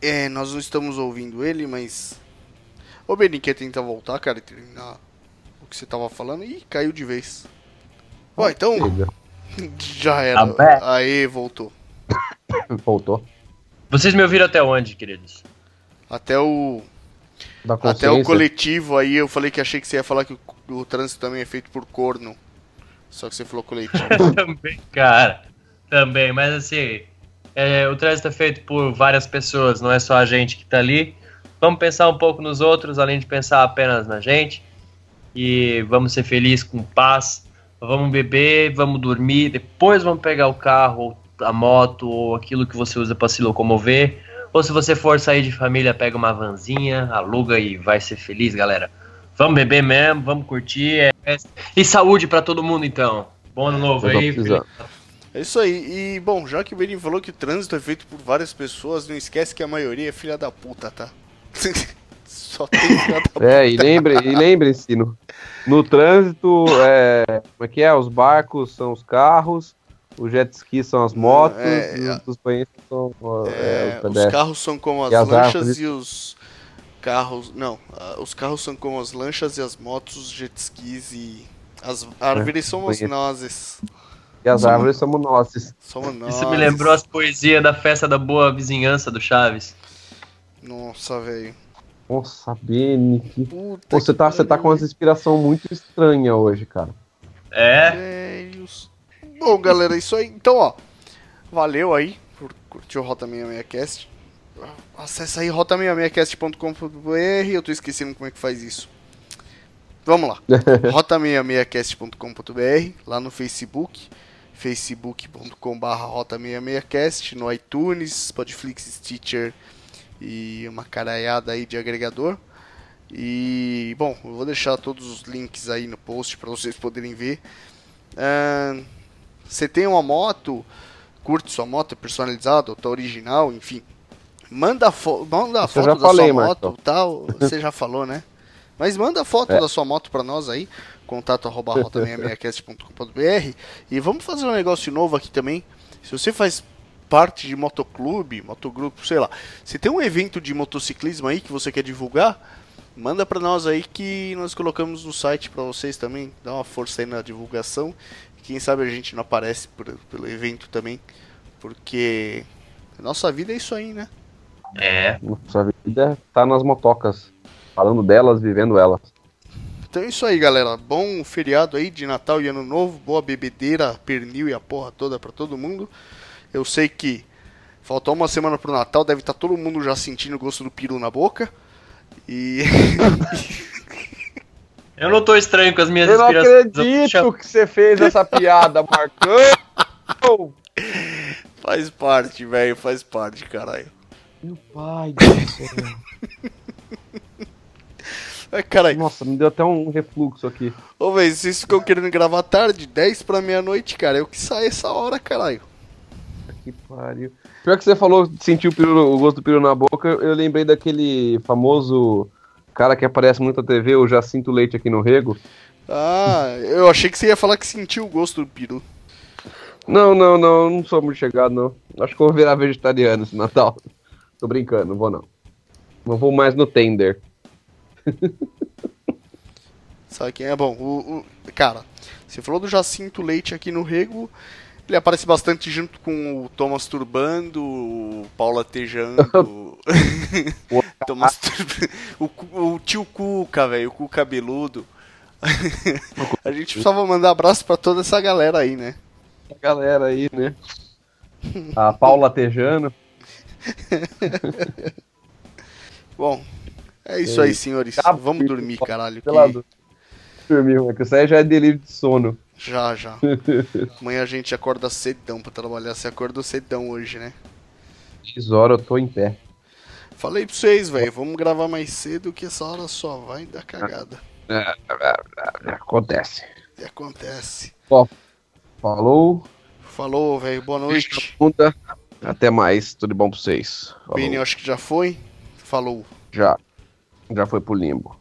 é, nós não estamos ouvindo ele, mas o Benny quer tentar voltar, cara, e terminar o que você tava falando e caiu de vez. Bom, então já era. Tá. Aí voltou. Voltou. Vocês me ouviram até onde, queridos? Até o Da até o coletivo aí eu falei que achei que você ia falar que o, o trânsito também é feito por corno. Só que você falou coletivo. também, cara. Também, mas assim, é, o trânsito é feito por várias pessoas, não é só a gente que tá ali. Vamos pensar um pouco nos outros, além de pensar apenas na gente. E vamos ser felizes com paz. Vamos beber, vamos dormir, depois vamos pegar o carro, ou a moto, ou aquilo que você usa para se locomover. Ou se você for sair de família, pega uma vanzinha, aluga e vai ser feliz, galera. Vamos beber mesmo, vamos curtir. é- E saúde para todo mundo, então. Bom ano novo aí. É isso aí. E, bom, já que o Benny falou que o trânsito é feito por várias pessoas, não esquece que a maioria é filha da puta, tá? Só tem filha da puta. É, e lembre, e lembre-se, no, no trânsito, é, como é que é? Os barcos são os carros, os jet skis são as motos, É, e os, os banheiros são é, É, os os pedestres. carros são como as E as lanchas árvores. e os carros. Não, os carros são como as lanchas e as motos, os jet skis e. As árvores somos conheço. nós. E as árvores somos nossas. Somos nós. Isso me lembrou as poesias da festa da boa vizinhança do Chaves. Nossa, velho. Nossa, Beni, que... Puta você que tá, você tá com uma inspiração muito estranha hoje, cara. É. Bom, galera, é isso aí. Então, ó. Valeu aí por curtir o Rota 66cast. Acesse aí rota66cast.com.br. Eu tô esquecendo como é que faz isso. Vamos lá. rota66cast.com.br. Lá no Facebook. facebook.com.br rota66cast. No iTunes, Spotiflix, Stitcher e uma caraiada aí de agregador. E, bom, eu vou deixar todos os links aí no post para vocês poderem ver. Ahn, Você tem uma moto, curte sua moto, é personalizada, ou tá original, enfim. Manda, fo manda foto da falei, sua moto, Marcão. tal. Você já falou, né? Mas manda a foto É. da sua moto para nós aí, contato arroba rota66cast.com.br e vamos fazer um negócio novo aqui também. Se você faz parte de motoclube, motogrupo, sei lá, se tem um evento de motociclismo aí que você quer divulgar, manda pra nós aí que nós colocamos no site pra vocês também, dá uma força aí na divulgação. Quem sabe a gente não aparece por- pelo evento também, porque nossa vida é isso aí, né? é. Nossa vida tá nas motocas. Falando delas, vivendo elas. Então é isso aí, galera. Bom feriado aí de Natal e Ano Novo, boa bebedeira, pernil e a porra toda pra todo mundo. Eu sei que faltou uma semana pro Natal, deve estar todo mundo já sentindo o gosto do peru na boca. E Eu não tô estranho com as minhas Eu não acredito que você fez essa piada, Marcão! faz parte, velho, faz parte, caralho. Meu pai do céu. É, caralho. Nossa, me deu até um refluxo aqui. Ô, velho, vocês ficam querendo gravar tarde, 10 pra meia-noite, cara. Eu que saio essa hora, caralho. Que pariu. Pior que você falou, sentiu o, peru- o gosto do peru na boca, eu lembrei daquele famoso cara que aparece muito na TV, o Jacinto Leite aqui no Rego. Ah, eu achei que você ia falar que sentiu o gosto do peru. Não, não, não, não sou muito chegado, não. Acho que eu vou virar vegetariano esse Natal. Tô brincando, não vou não. Não vou mais no tender. Sabe quem é bom? O, o- cara, você falou do Jacinto Leite aqui no Rego. Ele aparece bastante junto com o Thomas Turbando, o Paulo Atejando, Thomas Tur- o, o tio Cuca, velho, o Cu cabeludo. A gente precisava mandar abraço pra toda essa galera aí, né? A galera aí, né? A Paula Tejano. Bom, É isso aí, senhores. Vamos dormir, caralho. que- Pelado. Dormir, é que isso aí já é delírio de sono. Já, já. Amanhã a gente acorda cedão pra trabalhar. Você acordou cedão hoje, né? 10 horas eu tô em pé. Falei pra vocês, velho. Vamos gravar mais cedo que essa hora só vai dar cagada. Acontece. E acontece. Falou. Falou, velho. Boa noite. Até mais. Tudo bom pra vocês. Falou. Vini, eu acho que já foi. Falou. Já. Já foi pro limbo.